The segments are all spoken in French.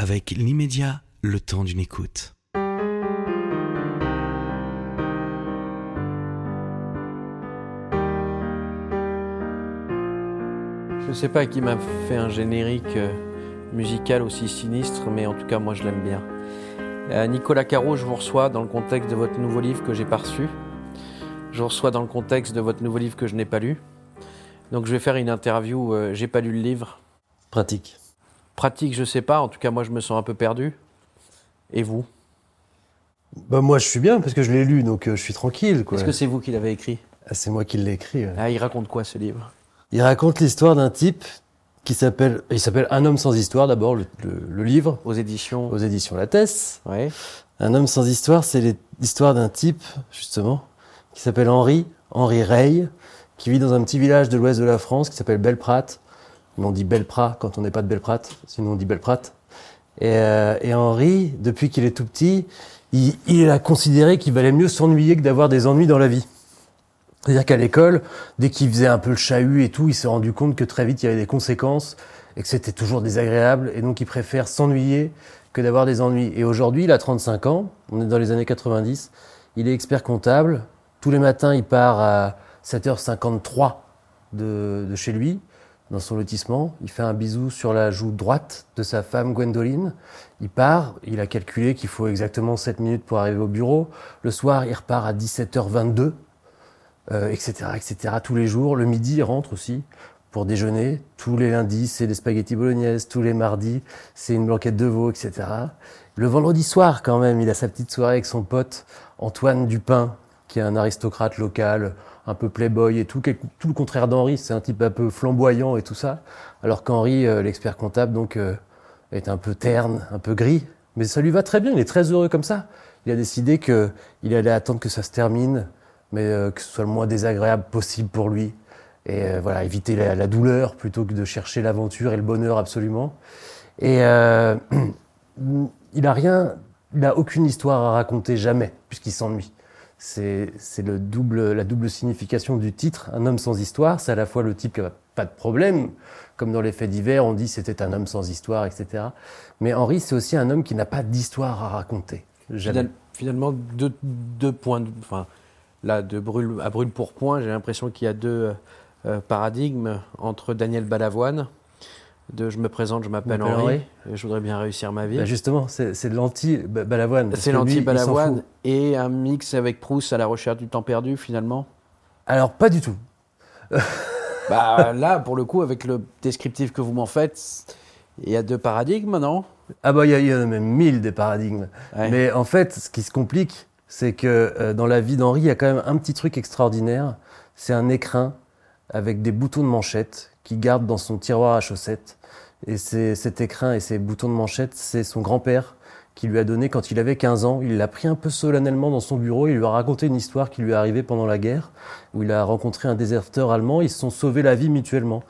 avec l'immédiat, le temps d'une écoute. Je ne sais pas qui m'a fait un générique euh, musical aussi sinistre, mais en tout cas moi je l'aime bien. Euh, Nicolas Caro, je vous reçois dans le contexte de votre nouveau livre que j'ai pas reçu. Je vous reçois dans le contexte de votre nouveau livre que je n'ai pas lu. Donc je vais faire une interview, euh, j'ai pas lu le livre. Pratique. Pratique, je sais pas, en tout cas moi je me sens un peu perdu. Et vous? Bah moi je suis bien parce que je l'ai lu donc euh, je suis tranquille. Est-ce que c'est vous qui l'avez écrit? Ah, c'est moi qui l'ai écrit. ouais. Ah, il raconte quoi ce livre? Il raconte l'histoire d'un type qui s'appelle il s'appelle Un homme sans histoire d'abord le, le- le livre Aux éditions aux éditions Lattès. Ouais. Un homme sans histoire, c'est l'histoire d'un type justement qui s'appelle Henri Henri Rey qui vit dans un petit village de l'ouest de la France qui s'appelle Belprat. On dit Belprat quand on n'est pas de Belprat, sinon on dit Belprat. Et, euh, et Henri, depuis qu'il est tout petit, il, a considéré qu'il valait mieux s'ennuyer que d'avoir des ennuis dans la vie. C'est-à-dire qu'à l'école, dès qu'il faisait un peu le chahut et tout, il s'est rendu compte que très vite il y avait des conséquences et que c'était toujours désagréable. Et donc il préfère s'ennuyer que d'avoir des ennuis. Et aujourd'hui, il a 35 ans, on est dans les années 90, il est expert comptable. Tous les matins, il part à 7h53 de, de chez lui, dans son lotissement. Il fait un bisou sur la joue droite de sa femme Gwendoline. Il part, il a calculé qu'il faut exactement 7 minutes pour arriver au bureau. Le soir, il repart à 17h22 euh, etc., etc. Tous les jours. Le midi, il rentre aussi pour déjeuner. Tous les lundis, c'est des spaghettis bolognaises. Tous les mardis, c'est une blanquette de veau, etc. Le vendredi soir, quand même, il a sa petite soirée avec son pote Antoine Dupin, qui est un aristocrate local, un peu playboy et tout, tout le contraire d'Henri. C'est un type un peu flamboyant et tout ça. Alors qu'Henri, euh, l'expert comptable, donc, euh, est un peu terne, un peu gris. Mais ça lui va très bien. Il est très heureux comme ça. Il a décidé que il allait attendre que ça se termine mais euh, que ce soit le moins désagréable possible pour lui. Et voilà, éviter la, la douleur plutôt que de chercher l'aventure et le bonheur absolument. Et il a rien, il a aucune histoire à raconter jamais, puisqu'il s'ennuie. C'est le double, la double signification du titre, un homme sans histoire. C'est à la fois le type qui n'a pas de problème, comme dans les faits divers, on dit c'était un homme sans histoire, etc. Mais Henri, c'est aussi un homme qui n'a pas d'histoire à raconter. Finalement, deux, points. Enfin, là, de brûle, à brûle pour point, j'ai l'impression qu'il y a deux euh, paradigmes entre Daniel Balavoine, de je me présente, je m'appelle Henri, Henri. et je voudrais bien réussir ma vie. Bah justement, c'est de l'anti-Balavoine. parce C'est l'anti-Balavoine et un mix avec Proust à la recherche du temps perdu, finalement. Alors, pas du tout. Bah là, pour le coup, avec le descriptif que vous m'en faites, il y a deux paradigmes, non? Ah bah, il y, en a même mille des paradigmes. Ouais. Mais en fait, ce qui se complique, c'est que euh, dans la vie d'Henri, il y a quand même un petit truc extraordinaire. C'est un écrin avec des boutons de manchette qu'il garde dans son tiroir à chaussettes. Et cet écrin et ces boutons de manchette, c'est son grand-père qui lui a donné quand il avait 15 ans. Il l'a pris un peu solennellement dans son bureau. Il lui a raconté une histoire qui lui est arrivée pendant la guerre, où il a rencontré un déserteur allemand. Ils se sont sauvés la vie mutuellement.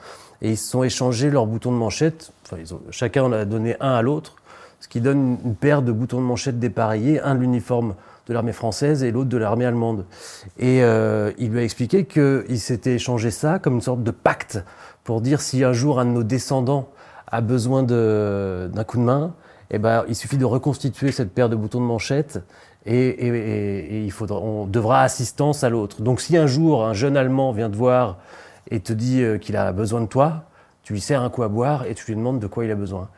Et ils se sont échangés leurs boutons de manchette. Enfin, chacun en a donné un à l'autre, ce qui donne une paire de boutons de manchette dépareillés, un de l'uniforme de l'armée française et l'autre de l'armée allemande. Et euh, il lui a expliqué qu'il s'était échangé ça comme une sorte de pacte pour dire si un jour un de nos descendants a besoin d'un coup de main, eh ben, il suffit de reconstituer cette paire de boutons de manchette et, et- et- et il faudra, on devra assistance à l'autre. Donc si un jour un jeune Allemand vient te voir et te dit euh, qu'il a besoin de toi, tu lui sers un coup à boire et tu lui demandes de quoi il a besoin.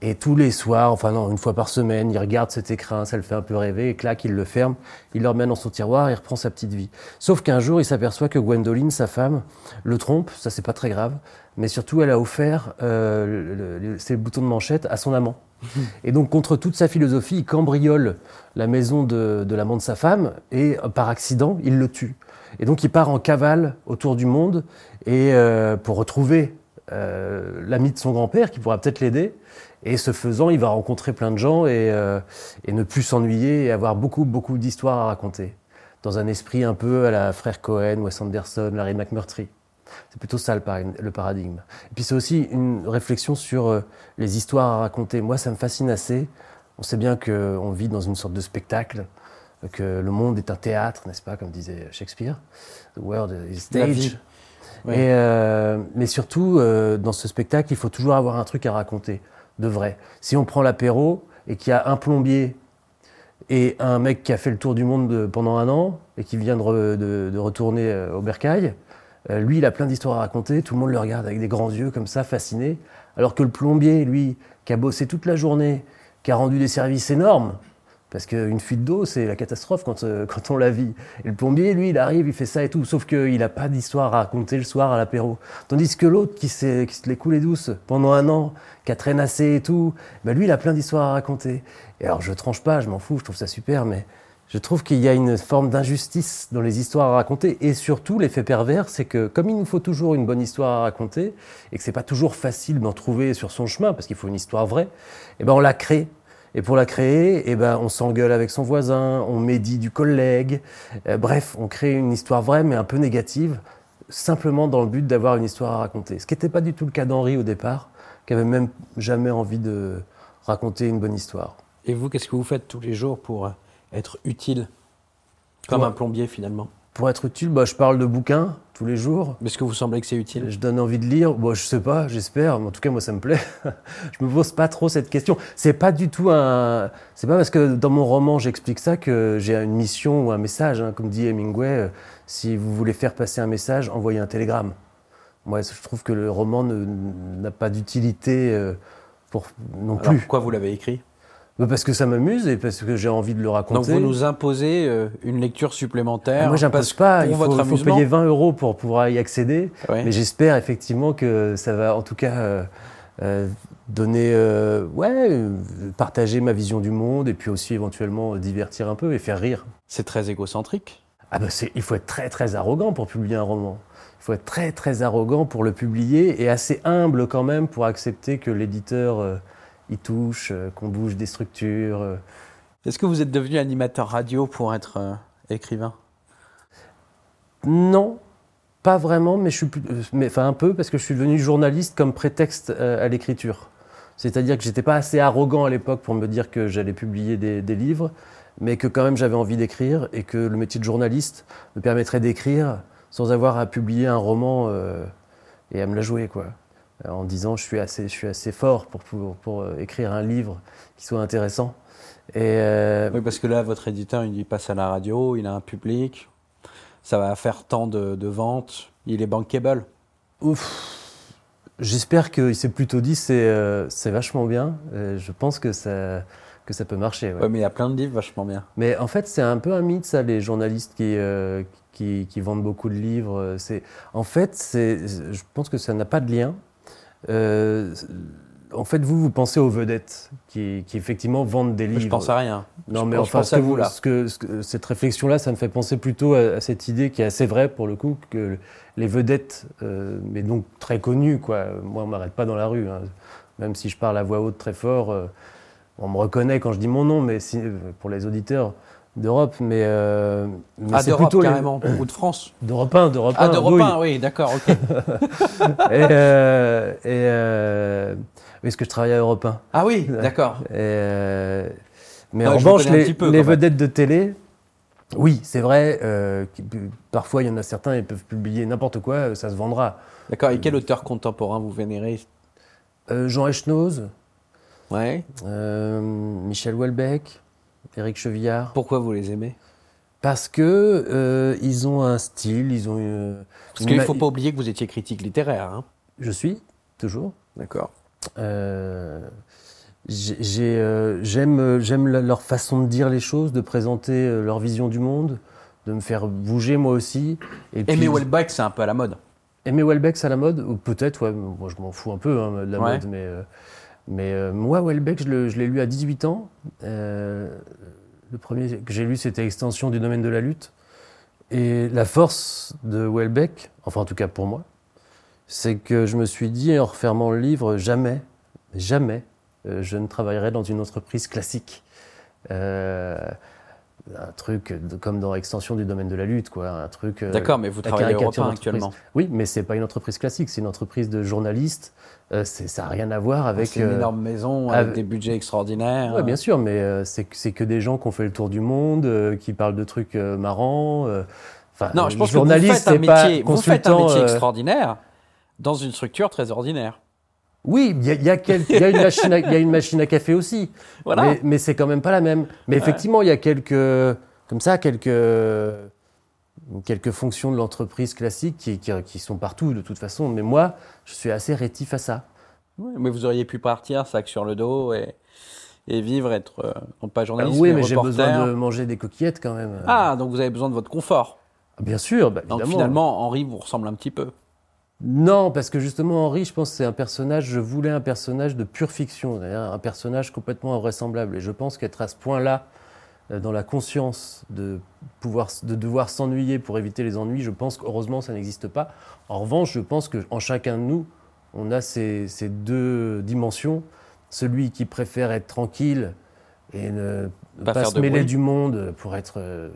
Et tous les soirs, enfin non, une fois par semaine, il regarde cet écrin, ça le fait un peu rêver, et clac, il le ferme, il le remet dans son tiroir et il reprend sa petite vie. Sauf qu'un jour, il s'aperçoit que Gwendoline, sa femme, le trompe, ça c'est pas très grave, mais surtout elle a offert euh, le- le- ses boutons de manchette à son amant. Et donc, contre toute sa philosophie, il cambriole la maison de, de l'amant de sa femme et, euh, par accident, il le tue. Et donc, il part en cavale autour du monde et euh, pour retrouver euh, l'ami de son grand-père qui pourra peut-être l'aider. Et ce faisant, il va rencontrer plein de gens et, euh, et ne plus s'ennuyer et avoir beaucoup, beaucoup d'histoires à raconter. Dans un esprit un peu à la frère Cohen, Wes Anderson, Larry McMurtry. C'est plutôt ça le, para- le paradigme. Et puis c'est aussi une réflexion sur euh, les histoires à raconter. Moi, ça me fascine assez. On sait bien qu'on vit dans une sorte de spectacle, que le monde est un théâtre, n'est-ce pas, comme disait Shakespeare. The world is stage. Euh, mais surtout, euh, dans ce spectacle, il faut toujours avoir un truc à raconter. de vrai. Si on prend l'apéro et qu'il y a un plombier et un mec qui a fait le tour du monde de- pendant un an et qui vient de, re- de- de retourner euh, au bercail, lui, il a plein d'histoires à raconter, tout le monde le regarde avec des grands yeux comme ça, fasciné, alors que le plombier, lui, qui a bossé toute la journée, qui a rendu des services énormes, parce qu'une fuite d'eau, c'est la catastrophe quand, euh, quand on la vit. Et le plombier, lui, il arrive, il fait ça et tout, sauf qu'il n'a pas d'histoire à raconter le soir à l'apéro. Tandis que l'autre, qui, qui se l'est coulé douce pendant un an, qui a traînassé et tout, ben lui, il a plein d'histoires à raconter. Et alors, je tranche pas, je m'en fous, je trouve ça super, mais je trouve qu'il y a une forme d'injustice dans les histoires à raconter. Et surtout, l'effet pervers, c'est que comme il nous faut toujours une bonne histoire à raconter, et que c'est pas toujours facile d'en trouver sur son chemin, parce qu'il faut une histoire vraie, et ben on la crée. Et pour la créer, eh ben, on s'engueule avec son voisin, on médit du collègue. Euh, bref, on crée une histoire vraie, mais un peu négative, simplement dans le but d'avoir une histoire à raconter. Ce qui n'était pas du tout le cas d'Henri au départ, qui avait même jamais envie de raconter une bonne histoire. Et vous, qu'est-ce que vous faites tous les jours pour être utile? Comme un plombier finalement. Pour être utile, bah, je parle de bouquins tous les jours. Est-ce que vous semblez que c'est utile? Je donne envie de lire. Bon, je sais pas, j'espère. Mais en tout cas, moi, ça me plaît. je me pose pas trop cette question. C'est pas du tout un. C'est pas parce que dans mon roman j'explique ça que j'ai une mission ou un message. hein. Comme dit Hemingway, euh, si vous voulez faire passer un message, envoyez un télégramme. Moi, je trouve que le roman n'a pas d'utilité euh, pour non Alors, plus. pourquoi vous l'avez écrit? Bah, parce que ça m'amuse et parce que j'ai envie de le raconter. Donc vous nous imposez euh, une lecture supplémentaire. Ah, moi, j'impose pas. Pour Il faut, votre payer 20 euros pour pouvoir y accéder. Ouais. Mais j'espère effectivement que ça va, en tout cas, euh, euh, donner, ouais, partager ma vision du monde et puis aussi éventuellement divertir un peu et faire rire. C'est très égocentrique. Ah ben c'est, il faut être très très arrogant pour publier un roman. Il faut être très très arrogant pour le publier et assez humble quand même pour accepter que l'éditeur y touche, euh, qu'on bouge des structures. euh. Est-ce que vous êtes devenu animateur radio pour être euh, écrivain? Non, pas vraiment, mais je suis, plus- mais enfin un peu parce que je suis devenu journaliste comme prétexte euh, à l'écriture. C'est-à-dire que j'étais pas assez arrogant à l'époque pour me dire que j'allais publier des, des livres, mais que quand même j'avais envie d'écrire et que le métier de journaliste me permettrait d'écrire sans avoir à publier un roman euh, et à me la jouer quoi. Euh, En disant je suis assez, je suis assez fort pour, pour, pour, euh, écrire un livre qui soit intéressant. Et euh, Oui, parce que là, votre éditeur, il passe à la radio, il a un public, ça va faire tant de, de ventes, il est bankable. Ouf. J'espère qu'il s'est plutôt dit c'est euh, vachement bien. Je pense que ça, que ça peut marcher. ouais. Ouais, mais il y a plein de livres vachement bien. Mais en fait, c'est un peu un mythe, ça, les journalistes qui, euh, qui, qui vendent beaucoup de livres. En fait, je pense que ça n'a pas de lien. Euh, en fait, vous, vous pensez aux vedettes qui, qui effectivement vendent des livres. Je pense à rien. Non, Je mais pense- enfin, ce que vous, là. ce que- ce que- cette réflexion-là, ça me fait penser plutôt à, à cette idée qui est assez vraie pour le coup, que les vedettes, euh, mais donc très connues, quoi. Moi, on m'arrête pas dans la rue, hein. même si je parle à voix haute très fort. euh, on me reconnaît quand je dis mon nom, mais si- pour les auditeurs d'Europe, mais, euh, mais Ah, c'est plutôt les- carrément, ou de France. d'Europe 1, d'Europe 1. Ah, d'Europe oui. 1, oui, d'accord, ok. Et, euh, et, euh, oui, parce que je travaille à Europe 1. Ah oui, d'accord. Euh, mais en revanche, les, peu, les vedettes de télé, oui, c'est vrai. euh, parfois, il y en a certains, ils peuvent publier n'importe quoi, ça se vendra. D'accord, et quel auteur contemporain vous vénérez? Euh, Jean Echnoz, Ouais. euh, Michel Houellebecq, Éric Chevillard, Pourquoi vous les aimez? Parce que euh, ils ont un style, ils ont une. Parce une qu'il ne faut pas oublier que vous étiez critique littéraire. Hein. Je suis toujours. D'accord. Euh, j'ai- j'ai, euh, J'aime leur façon de dire les choses, de présenter euh, leur vision du monde, de me faire bouger moi aussi. Et Aimé puis- Welbeck, c'est un peu à la mode. Aimer Welbeck, c'est à la mode Ou peut-être, ouais, moi je m'en fous un peu hein, de la Ouais. mode, mais, euh, mais euh, moi, Welbeck, je l'ai lu à 18 ans. Euh, le premier que j'ai lu, c'était Extension du domaine de la lutte. Et la force de Welbeck, enfin en tout cas pour moi, c'est que je me suis dit en refermant le livre, jamais, jamais, euh, je ne travaillerai dans une entreprise classique. Un truc de- comme dans Extension du domaine de la lutte, quoi. Un truc. euh, D'accord, mais vous travaillez à Europe caricature 1 d'entreprise. actuellement. Oui, mais c'est pas une entreprise classique, c'est une entreprise de journalistes. Euh, ça n'a rien à voir avec. C'est une euh, énorme maison avec avec- des budgets extraordinaires. ouais, bien sûr, mais c'est que- des gens qui ont fait le tour du monde, qui parlent de trucs marrants. enfin, Non, je pense que vous journaliste, faites un c'est pas métier, vous faites un consultant, métier extraordinaire dans une structure très ordinaire. Oui, il y a, y y une machine à- il y a une machine à café aussi. Voilà. Mais, mais c'est quand même pas la même. Mais effectivement, il y a quelques, comme ça, quelques, quelques fonctions de l'entreprise classique qui, qui, qui sont partout de toute façon. Mais moi, je suis assez rétif à ça. Mais vous auriez pu partir, sac sur le dos et, et vivre, être euh, non pas journaliste, oui, mais, mais j'ai besoin de manger des coquillettes quand même. Ah, donc vous avez besoin de votre confort. Bien sûr, bah, Donc finalement, Henri vous ressemble un petit peu. Non, parce que justement, Henri, je pense que c'est un personnage, je voulais un personnage de pure fiction, un personnage complètement invraisemblable. Et je pense qu'être à ce point-là, euh, dans la conscience de, pouvoir, de devoir s'ennuyer pour éviter les ennuis, je pense qu'heureusement, ça n'existe pas. En revanche, je pense qu'en chacun de nous, on a ces, ces deux dimensions. Celui qui préfère être tranquille et ne Pas se mêler bruit. du monde pour être euh,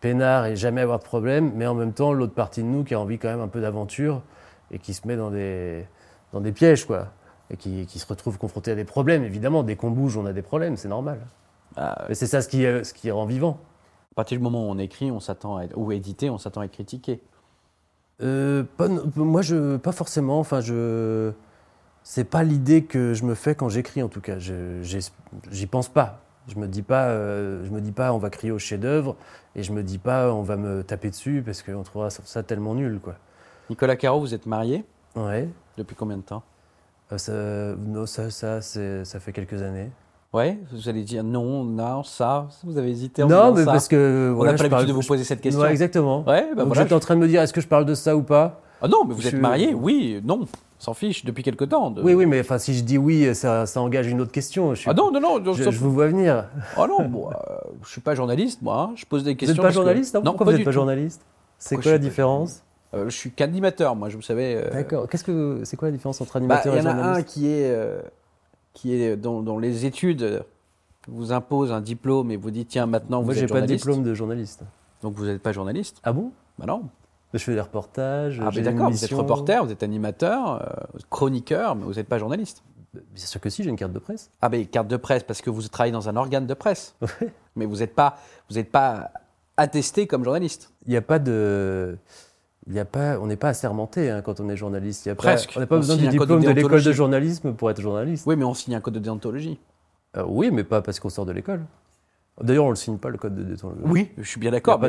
peinard et jamais avoir de problème, mais en même temps, l'autre partie de nous qui a envie quand même un peu d'aventure et qui se met dans des, dans des pièges, quoi. Et qui, qui se retrouve confronté à des problèmes, évidemment. Dès qu'on bouge, on a des problèmes, c'est normal. Ah, Mais c'est ça ce qui, est- ce qui rend vivant. à partir du moment où on écrit, on s'attend à être, ou édité, on s'attend à être critiqué. Euh, pas, moi, je, pas forcément. Enfin, je, c'est pas l'idée que je me fais quand j'écris, en tout cas. J'y pense pas. Je me dis pas, euh, je me dis pas, on va crier au chef-d'œuvre, et je me dis pas, on va me taper dessus parce qu'on trouvera ça, ça tellement nul, quoi. Nicolas Caro, vous êtes marié Ouais. depuis combien de temps Euh, ça, non, ça, ça, ça fait quelques années. Ouais, vous allez dire non, non, ça. Vous avez hésité en Non, mais ça. parce que On n'a pas l'habitude de vous poser cette question. Ouais, exactement. Ouais, bah Donc voilà. j'étais en train de me dire, est-ce que je parle de ça ou pas Ah non, mais vous je êtes marié Oui, non, s'en fiche depuis quelque temps. de- Oui, oui, mais enfin, si je dis oui, ça, ça engage une autre question. Je, suis- Ah non, non, non. je, vous vois venir. Ah non, euh, je suis pas journaliste, moi. hein. Je pose des Vous questions. n'êtes pas que- journaliste non Non, Pourquoi pas vous n'êtes pas journaliste C'est quoi la différence Euh, je suis qu'animateur, moi. Je vous savez. euh, D'accord. Qu'est-ce que c'est quoi la différence entre bah, animateur il y et en a un journaliste qui est euh, qui est dont, dont les études vous imposent un diplôme et vous dites tiens maintenant vous Moi, êtes j'ai pas de journaliste. diplôme de journaliste. Donc vous n'êtes pas journaliste. Ah bon? Bah non. Je fais des reportages. Ah d'accord, vous êtes reporter, vous êtes animateur, euh, chroniqueur, mais vous n'êtes pas journaliste. Bien sûr que si, j'ai une carte de presse. Ah ben carte de presse parce que vous travaillez dans un organe de presse. Mais vous n'êtes pas vous êtes pas attesté comme journaliste. Il n'y a pas de. Il y a pas, on n'est pas assermenté hein, quand on est journaliste. Il y a pas- Presque. on n'a pas On besoin du diplôme de de l'école de journalisme pour être journaliste. Oui, mais on signe un code de déontologie. Euh, oui, mais pas parce qu'on sort de l'école. D'ailleurs, on le signe pas le code de déontologie. Oui, je suis bien d'accord.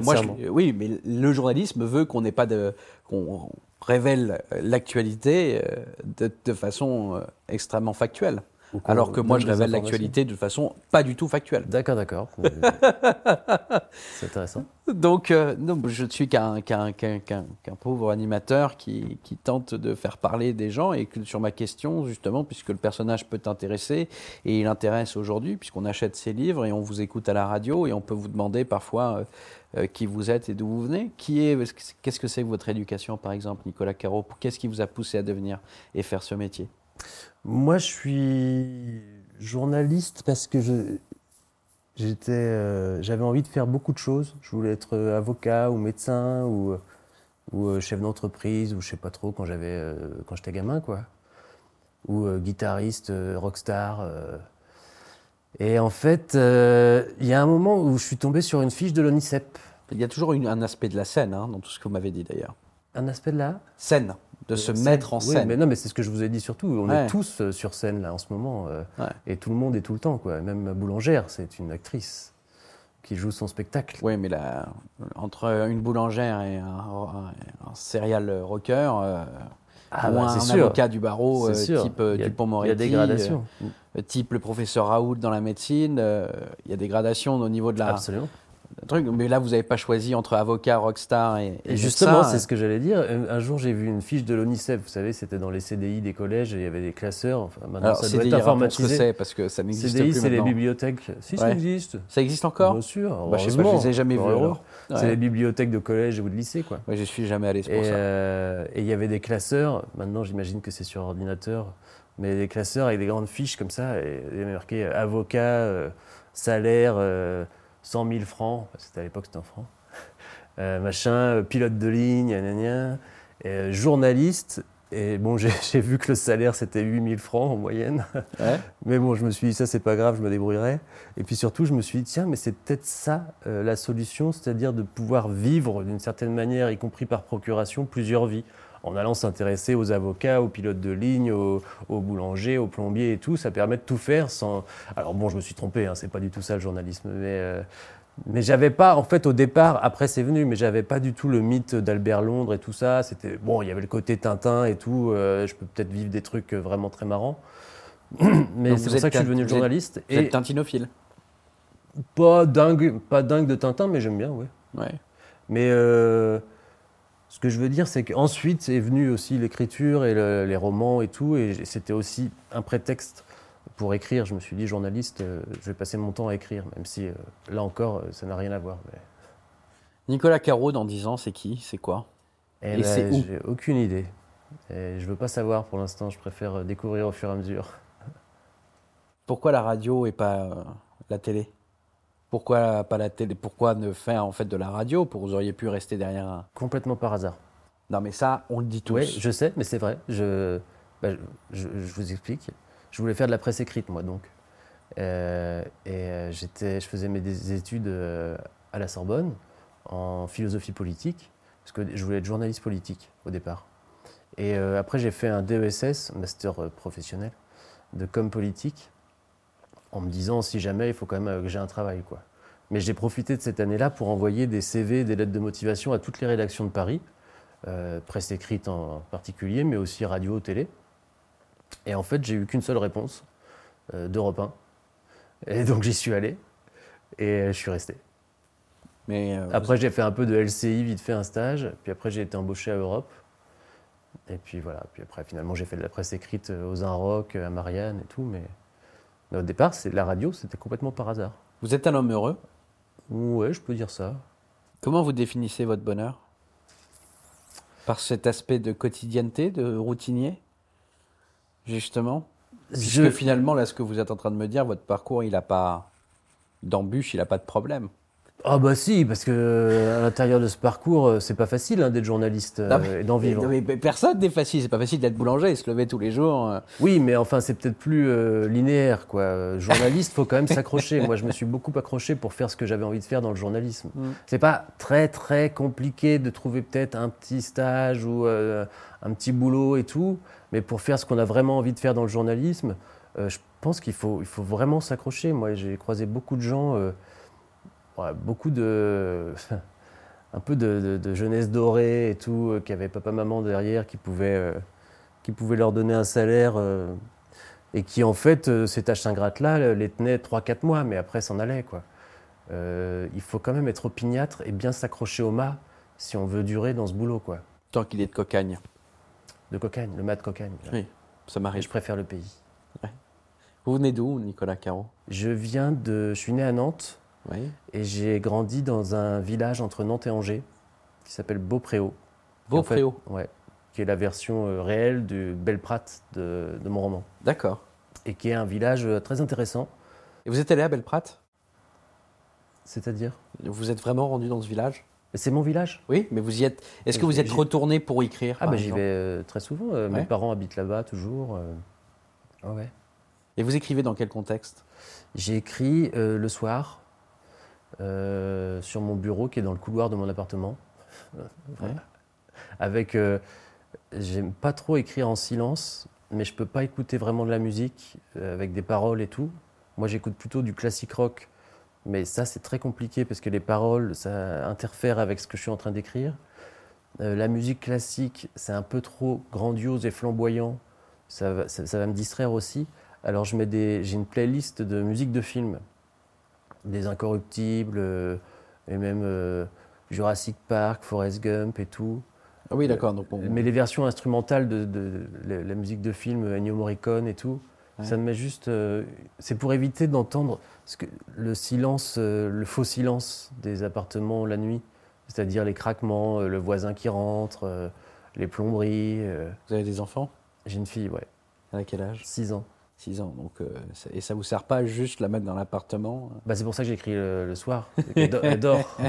oui, mais le journalisme veut qu'on n'ait pas de, qu'on révèle l'actualité euh, de, de façon euh, extrêmement factuelle. Alors que moi, je révèle l'actualité de façon pas du tout factuelle. D'accord, d'accord. C'est intéressant. Donc, euh, non, je ne suis qu'un qu'un pauvre animateur qui, qui tente de faire parler des gens et que sur ma question, justement, puisque le personnage peut t'intéresser et il intéresse aujourd'hui, puisqu'on achète ses livres et on vous écoute à la radio et on peut vous demander parfois euh, euh, qui vous êtes et d'où vous venez. Qu'est-ce que c'est que votre éducation, par exemple, Nicolas Caro? Qu'est-ce qui vous a poussé à devenir et faire ce métier? Moi, je suis journaliste parce que je j'étais, euh, j'avais envie de faire beaucoup de choses. Je voulais être euh, avocat ou médecin ou, euh, ou chef d'entreprise ou je sais pas trop quand j'avais euh, quand j'étais gamin quoi. Ou euh, guitariste, rockstar. Et en fait, il y a un moment où je suis tombé sur une fiche de l'ONICEP. Il y a toujours une- un aspect de la scène hein, dans tout ce que vous m'avez dit d'ailleurs. Un aspect de là Scène, de se Scène. mettre en Oui, scène. mais non, mais c'est ce que je vous ai dit surtout. On Ouais. est tous euh, sur scène là en ce moment. euh, Ouais. Et tout le monde est tout le temps, quoi. Même boulangère, c'est une actrice qui joue son spectacle. Oui, mais la- entre une boulangère et un, un, un serial rocker, euh, Ah, ou bah, un, sûr. avocat du barreau, euh, type euh, Il y a- Dupont-Moretti, Il y a des gradations. type le professeur Raoult dans la médecine, il y a des gradations au niveau de la Absolument. Truc. Mais là, vous n'avez pas choisi entre avocat, rockstar et, Et justement, c'est ce que j'allais dire. Un, jour, j'ai vu une fiche de l'ONICEF. Vous savez, c'était dans les CDI des collèges et il y avait des classeurs. Enfin, maintenant, Alors, ça CDI, doit être rappelons ce que informatisé. c'est parce que ça n'existe CDI, plus c'est les bibliothèques. Si, ça existe. Ça existe encore Bien sûr. Bah, je sais pas, je les ai jamais vus. C'est les bibliothèques de collège ou de lycée, quoi. Ouais, je suis jamais allé, pour Et ça. euh, et il y avait des classeurs, maintenant j'imagine que c'est sur ordinateur, mais des classeurs avec des grandes fiches comme ça, et il y avait marqué avocat, euh, salaire, euh, 100 000 francs, c'était à l'époque c'était en francs, Euh, machin, euh, pilote de ligne, gna, gna, gna, et, euh, journaliste, et bon j'ai vu que le salaire c'était 8 000 francs en moyenne, Ouais. mais bon je me suis dit ça c'est pas grave, je me débrouillerai, et puis surtout je me suis dit tiens mais c'est peut-être ça euh, la solution, c'est-à-dire de pouvoir vivre d'une certaine manière, y compris par procuration, plusieurs vies en allant s'intéresser aux avocats, aux pilotes de ligne, aux, aux boulangers, aux plombiers et tout. Ça permet de tout faire sans. Alors bon, je me suis trompé, hein, c'est pas du tout ça le journalisme, mais. euh, mais j'avais pas, en fait, au départ, après c'est venu, mais j'avais pas du tout le mythe d'Albert Londres et tout ça. C'était bon, il y avait le côté Tintin et tout. euh, je peux peut-être vivre des trucs euh, vraiment très marrants. mais c'est pour ça que je suis devenu journaliste. Vous Et êtes tintinophile. pas dingue, pas dingue de Tintin, mais j'aime bien, oui. Ouais. Mais euh, ce que je veux dire, c'est qu'ensuite est venue aussi l'écriture et le- les romans et tout, et c'était aussi un prétexte pour écrire. Je me suis dit, journaliste, euh, je vais passer mon temps à écrire, même si euh, là encore, euh, ça n'a rien à voir. mais- Nicolas Caro, dans 10 ans, c'est qui? C'est quoi? Et, Et là, c'est où? j'ai aucune idée. Et je veux pas savoir pour l'instant, je préfère découvrir au fur et à mesure. Pourquoi la radio et pas euh, la télé? Pourquoi pas la télé Pourquoi ne faire en fait de la radio pour vous auriez pu rester derrière un... Complètement par hasard. Non mais ça, on le dit tous. Oui, je sais, mais c'est vrai. Je, bah, je, je vous explique. Je voulais faire de la presse écrite, moi, donc. Euh, et euh, j'étais, je faisais mes des études euh, à la Sorbonne en philosophie politique, parce que je voulais être journaliste politique au départ. Et euh, après, j'ai fait un DESS, master professionnel, de com politique, en me disant si jamais il faut quand même euh, que j'ai un travail, quoi. Mais j'ai profité de cette année-là pour envoyer des CV, des lettres de motivation à toutes les rédactions de Paris euh, presse écrite en particulier, mais aussi radio, télé. Et en fait, j'ai eu qu'une seule réponse euh, d'Europe 1. Et donc j'y suis allé et je suis resté. Mais euh, Après, j'ai fait un peu de LCI, vite fait un stage. Puis après, j'ai été embauché à Europe. Et puis voilà. Puis après, finalement, j'ai fait de la presse écrite aux Inrock, à Marianne et tout. Mais, mais au départ, c'est la radio, c'était complètement par hasard. vous êtes un homme heureux. Ouais, je peux dire ça. Comment vous définissez votre bonheur? Par cet aspect de quotidienneté, de routinier? Justement? Puisque Je- finalement, là, ce que vous êtes en train de me dire, votre parcours, il n'a pas d'embûche, il n'a pas de problème. Ah bah si, parce que euh, à l'intérieur de ce parcours, euh, c'est pas facile hein, d'être journaliste euh, Non, mais- et d'en vivre. Non, mais personne n'est facile, c'est pas facile d'être boulanger et se lever tous les jours. euh. Oui, mais enfin, c'est peut-être plus euh, linéaire, quoi. Journaliste, faut quand même s'accrocher. Moi, je me suis beaucoup accroché pour faire ce que j'avais envie de faire dans le journalisme. Mm. C'est pas très très compliqué de trouver peut-être un petit stage ou un petit boulot et tout, mais pour faire ce qu'on a vraiment envie de faire dans le journalisme, je pense qu'il faut, il faut vraiment s'accrocher. Moi, j'ai croisé beaucoup de gens, ouais, beaucoup de. un peu de, de- de jeunesse dorée et tout, euh, qui avaient papa-maman derrière, qui pouvaient, euh, qui pouvaient leur donner un salaire. euh, et qui, en fait, euh, ces tâches ingrates-là les tenaient 3-4 mois, mais après s'en allaient, quoi. Il faut quand même être opiniâtre et bien s'accrocher au mât si on veut durer dans ce boulot, quoi. Tant qu'il est de cocagne. De cocagne, le mât de cocagne. Oui, ça m'arrive. je préfère le pays. Vous venez d'où, Nicolas Caro? Je viens de. Je suis né à Nantes Oui. et j'ai grandi dans un village entre Nantes et Angers qui s'appelle Beaupréau. En fait- Beaupréau. Ouais. Qui est la version euh, réelle du Belprat de, de mon roman. D'accord. Et qui est un village euh, très intéressant. Et vous êtes allé à Belprat C'est-à-dire? Vous êtes vraiment rendu dans ce village? C'est mon village Oui, mais vous y êtes. Est-ce que vous êtes retourné pour écrire Ah, bah j'y vais euh, très souvent. euh, Ouais. Mes parents habitent là-bas toujours. euh. Ah ouais. Et vous écrivez dans quel contexte? J'ai écrit le soir euh, sur mon bureau qui est dans le couloir de mon appartement. Ouais. Avec. euh, J'aime pas trop écrire en silence, mais je peux pas écouter vraiment de la musique euh, avec des paroles et tout. Moi, j'écoute plutôt du classique rock, mais ça, c'est très compliqué parce que les paroles, ça interfère avec ce que je suis en train d'écrire. Euh, la musique classique, c'est un peu trop grandiose et flamboyant. Ça va, ça- ça va me distraire aussi. Alors, je mets des, j'ai une playlist de musique de film, des Incorruptibles, euh, et même euh, Jurassic Park, Forrest Gump et tout. Ah oui, d'accord. Donc on- Mais les versions instrumentales de, de- de la, musique de film, Ennio Morricone et tout, Ouais. ça me met juste. euh, c'est pour éviter d'entendre le silence, euh, le faux silence des appartements la nuit, c'est-à-dire les craquements, euh, le voisin qui rentre, euh, les plomberies. euh. Vous avez des enfants? J'ai une fille, ouais, À quel âge? 6 ans. 6 ans. Donc, euh, ça- et ça vous sert pas juste la mettre dans l'appartement Bah, c'est pour ça que j'écris le, le soir. do- Elle dort.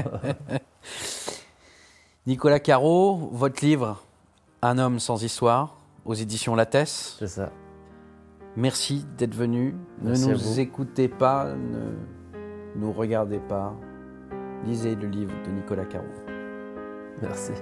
Nicolas Caro, votre livre Un homme sans histoire, aux éditions Lattès. c'est ça. Merci d'être venu. Ne Merci nous écoutez pas, ne nous regardez pas. Lisez le livre de Nicolas Caro. Merci.